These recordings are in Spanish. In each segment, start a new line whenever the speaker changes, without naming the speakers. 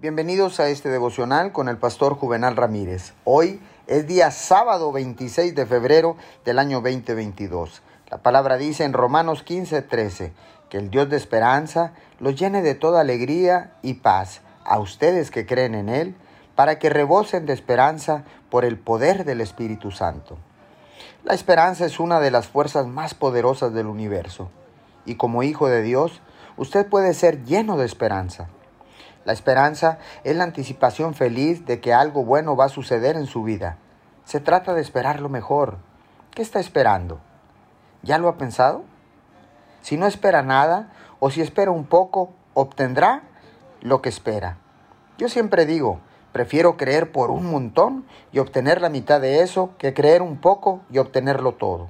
Bienvenidos a este devocional con el pastor Juvenal Ramírez. Hoy es día sábado 26 de febrero del año 2022. La palabra dice en Romanos 15, 13 que el Dios de esperanza los llene de toda alegría y paz a ustedes que creen en Él, para que rebosen de esperanza por el poder del Espíritu Santo. La esperanza es una de las fuerzas más poderosas del universo, y como hijo de Dios, usted puede ser lleno de esperanza. La esperanza es la anticipación feliz de que algo bueno va a suceder en su vida. Se trata de esperar lo mejor. ¿Qué está esperando? ¿Ya lo ha pensado? Si no espera nada o si espera un poco, obtendrá lo que espera. Yo siempre digo, prefiero creer por un montón y obtener la mitad de eso que creer un poco y obtenerlo todo.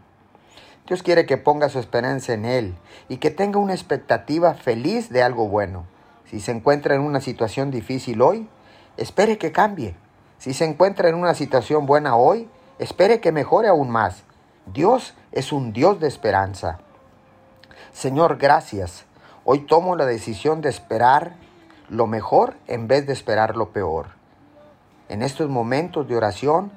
Dios quiere que ponga su esperanza en Él y que tenga una expectativa feliz de algo bueno. Si se encuentra en una situación difícil hoy, espere que cambie. Si se encuentra en una situación buena hoy, espere que mejore aún más. Dios es un Dios de esperanza. Señor, gracias. Hoy tomo la decisión de esperar lo mejor en vez de esperar lo peor. En estos momentos de oración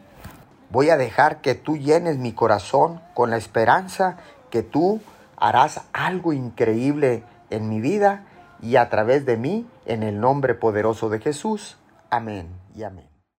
voy a dejar que tú llenes mi corazón con la esperanza que tú harás algo increíble en mi vida y a través de mí, en el nombre poderoso de Jesús. Amén y amén.